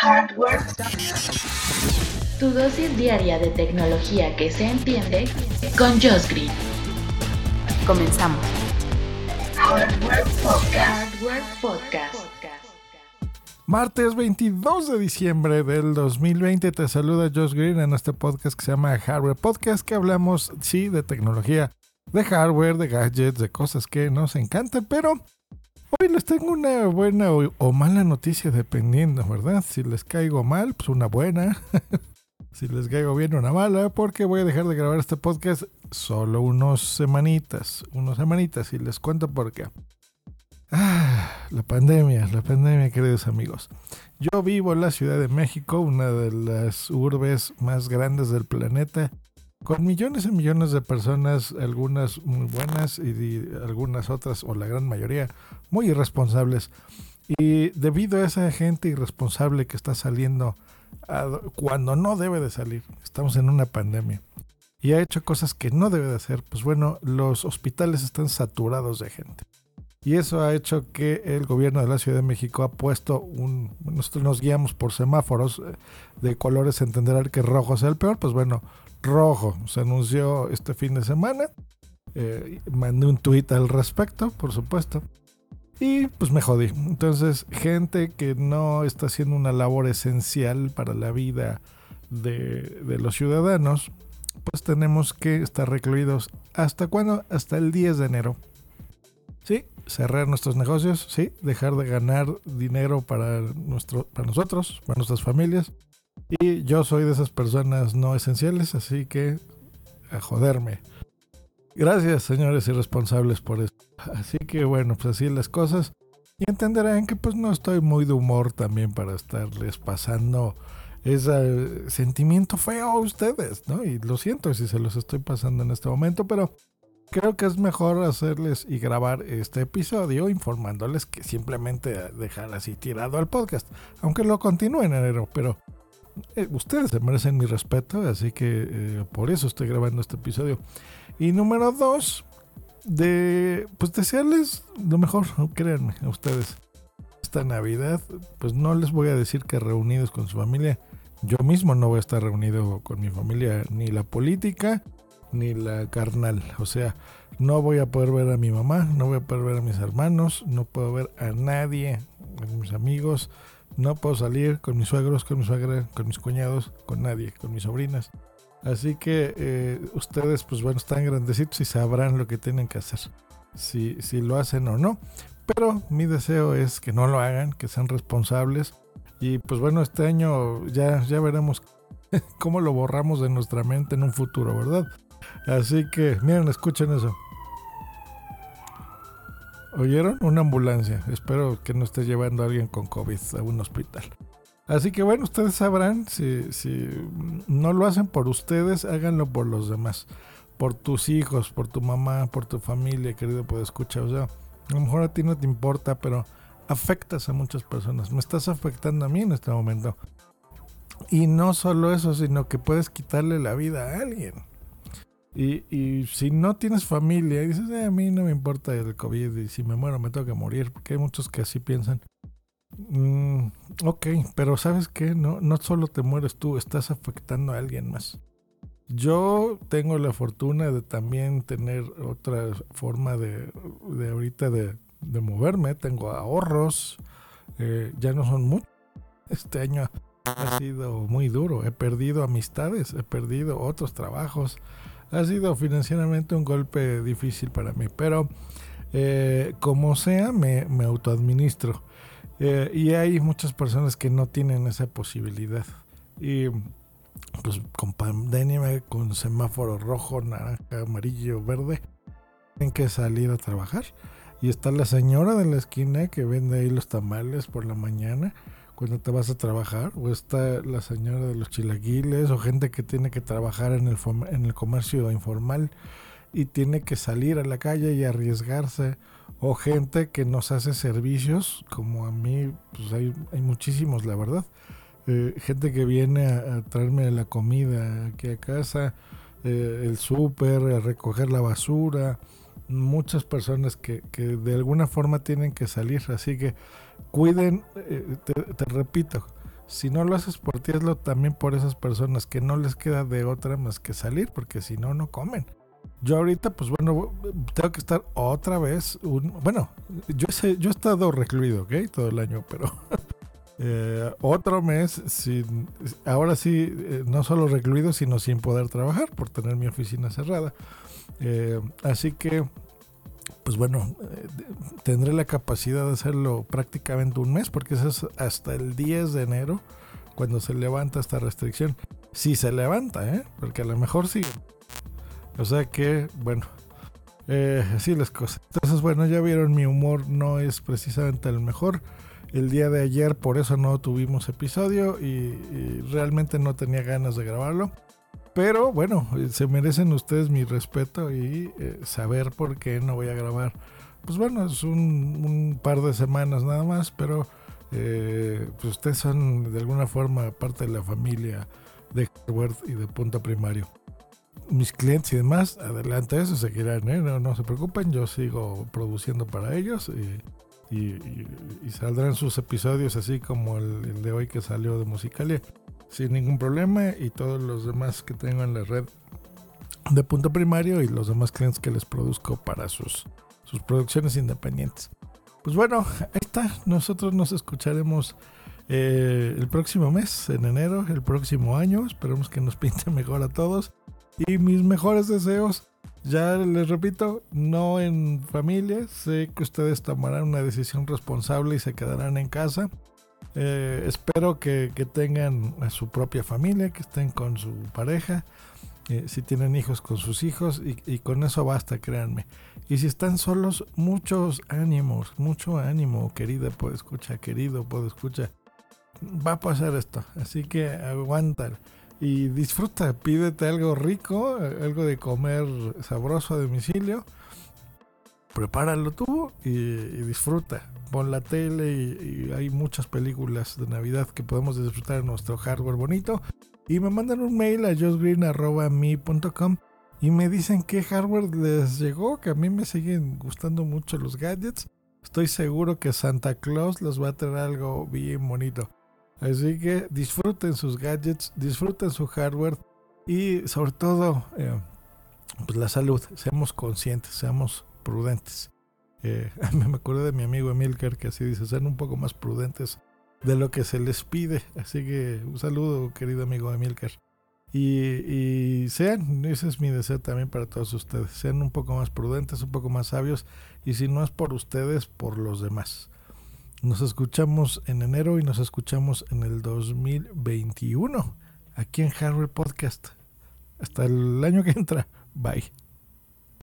Hardware. Tu dosis diaria de tecnología que se entiende con Josh Green. Comenzamos. Hardware Podcast. Hardware Podcast. Martes 22 de diciembre del 2020 te saluda Josh Green en este podcast que se llama Hardware Podcast que hablamos sí de tecnología, de hardware, de gadgets, de cosas que nos encantan, pero hoy les tengo una buena o, mala noticia dependiendo, ¿verdad? Si les caigo mal, pues una buena. si les caigo bien, una mala, porque voy a dejar de grabar este podcast solo unos semanitas, unos semanitas y les cuento por qué. Ah, la pandemia, la pandemia, queridos amigos. Yo vivo en la Ciudad de México, una de las urbes más grandes del planeta, con millones y millones de personas, algunas muy buenas y algunas otras, o la gran mayoría, muy irresponsables. Y debido a esa gente irresponsable que está saliendo cuando no debe de salir, estamos en una pandemia, y ha hecho cosas que no debe de hacer, pues bueno, los hospitales están saturados de gente. Y eso ha hecho que el gobierno de la Ciudad de México ha puesto un... Nosotros nos guiamos por semáforos eh, de colores, entenderán que rojo es el peor. Pues bueno, rojo se anunció este fin de semana. Eh, mandé un tuit al respecto, por supuesto. Y pues me jodí. Entonces, gente que no está haciendo una labor esencial para la vida de, de los ciudadanos, pues tenemos que estar recluidos. ¿Hasta cuándo? Hasta el 10 de enero. Cerrar nuestros negocios, sí, dejar de ganar dinero para, nuestro, para nosotros, para nuestras familias. Y yo soy de esas personas no esenciales, así que a joderme. Gracias, señores irresponsables, por eso. Así que bueno, pues así las cosas. Y entenderán que pues no estoy muy de humor también para estarles pasando ese sentimiento feo a ustedes, ¿no? Y lo siento si se los estoy pasando en este momento, pero creo que es mejor hacerles y grabar este episodio informándoles que simplemente dejar así tirado al podcast, aunque lo continúe en enero, pero eh, ustedes se merecen mi respeto, así que eh, por eso estoy grabando este episodio. Y número dos, de pues desearles lo mejor, créanme, a ustedes. Esta Navidad, pues no les voy a decir que reunidos con su familia. Yo mismo no voy a estar reunido con mi familia, ni la política, ni la carnal. O sea, no voy a poder ver a mi mamá, no voy a poder ver a mis hermanos, no puedo ver a nadie, a mis amigos, no puedo salir con mis suegros, con mi suegra, con mis cuñados, con nadie, con mis sobrinas. Así que eh, ustedes, pues bueno, están grandecitos y sabrán lo que tienen que hacer, si, si lo hacen o no. Pero mi deseo es que no lo hagan, que sean responsables. Y pues bueno, este año ya, ya veremos cómo lo borramos de nuestra mente en un futuro, ¿verdad? Así que, miren, escuchen eso. ¿Oyeron? Una ambulancia. Espero que no esté llevando a alguien con COVID a un hospital. Así que bueno, ustedes sabrán, si, si no lo hacen por ustedes, háganlo por los demás. Por tus hijos, por tu mamá, por tu familia, querido, puede escuchar. O sea, a lo mejor a ti no te importa, pero afectas a muchas personas. Me estás afectando a mí en este momento. Y no solo eso, sino que puedes quitarle la vida a alguien. Y, y si no tienes familia y dices, "Eh, a mí no me importa el COVID y si me muero me tengo que morir, porque hay muchos que así piensan. Mm, ok, pero ¿sabes qué? No, no solo te mueres tú, estás afectando a alguien más. Yo tengo la fortuna de también tener otra forma de, de ahorita de, de moverme. Tengo ahorros, eh, ya no son muchos. Este año ha sido muy duro. He perdido amistades, he perdido otros trabajos. Ha sido financieramente un golpe difícil para mí, pero eh, como sea, me, me autoadministro. Eh, y hay muchas personas que no tienen esa posibilidad. Y pues con pandemia, con semáforo rojo, naranja, amarillo, verde, tienen que salir a trabajar. Y está la señora de la esquina que vende ahí los tamales por la mañana cuando te vas a trabajar. O está la señora de los chilaquiles o gente que tiene que trabajar en el, en el comercio informal y tiene que salir a la calle y arriesgarse. O gente que nos hace servicios, como a mí, pues hay, hay muchísimos, la verdad. Eh, gente que viene a, a traerme la comida aquí a casa, eh, el súper, a recoger la basura. Muchas personas que, que de alguna forma tienen que salir. Así que cuiden, eh, te, repito, si no lo haces por ti, hazlo también por esas personas que no les queda de otra más que salir, porque si no, no comen. Yo ahorita, pues bueno, tengo que estar otra vez. Un, bueno, yo, sé, yo he estado recluido, ¿ok? Todo el año, pero eh, otro mes sin. Ahora sí, eh, no solo recluido, sino sin poder trabajar por tener mi oficina cerrada. Eh, así que, pues bueno, tendré la capacidad de hacerlo prácticamente un mes, porque eso es hasta el 10 de enero cuando se levanta esta restricción. Si se levanta, ¿eh? Porque a lo mejor sí o sea que, bueno, eh, así las cosas. Entonces, bueno, ya vieron, mi humor no es precisamente el mejor. El día de ayer por eso no tuvimos episodio y, realmente no tenía ganas de grabarlo. Pero bueno, se merecen ustedes mi respeto y eh, saber por qué no voy a grabar. Pues bueno, es un, par de semanas nada más, pero eh, pues ustedes son de alguna forma parte de la familia de Harvard y de punto primario mis clientes y demás, adelante eso seguirán, ¿eh? no, no, se preocupen, yo sigo produciendo para ellos y, y, saldrán sus episodios así como el, de hoy que salió de Musicalia sin ningún problema y todos los demás que tengo en la red de punto primario y los demás clientes que les produzco para sus, sus producciones independientes. Pues bueno, ahí está, nosotros nos escucharemos eh, el próximo mes, en enero, el próximo año, esperemos que nos pinte mejor a todos. Y mis mejores deseos, ya les repito, no en familia. Sé que ustedes tomarán una decisión responsable y se quedarán en casa. Eh, espero que, tengan a su propia familia, que estén con su pareja. Eh, si tienen hijos con sus hijos y, con eso basta, créanme. Y si están solos, muchos ánimos, mucho ánimo, querida, puedo escuchar, querido, puedo escuchar. Va a pasar esto, así que aguantar y disfruta, pídete algo rico, algo de comer sabroso a domicilio, prepáralo tú y, disfruta. Pon la tele y, hay muchas películas de Navidad que podemos disfrutar en nuestro hardware bonito. Y me mandan un mail a josgreen.me.com y me dicen qué hardware les llegó, que a mí me siguen gustando mucho los gadgets. Estoy seguro que Santa Claus les va a traer algo bien bonito. Así que disfruten sus gadgets, disfruten su hardware y sobre todo eh, pues la salud. Seamos conscientes, seamos prudentes. Eh, me acuerdo de mi amigo Emilcar que así dice, sean un poco más prudentes de lo que se les pide. Así que un saludo, querido amigo Emilcar. Y, y, sean, ese es mi deseo también para todos ustedes, sean un poco más prudentes, un poco más sabios, y si no es por ustedes, por los demás. Nos escuchamos en enero y nos escuchamos en el 2021 aquí en Harvard Podcast. Hasta el año que entra. Bye.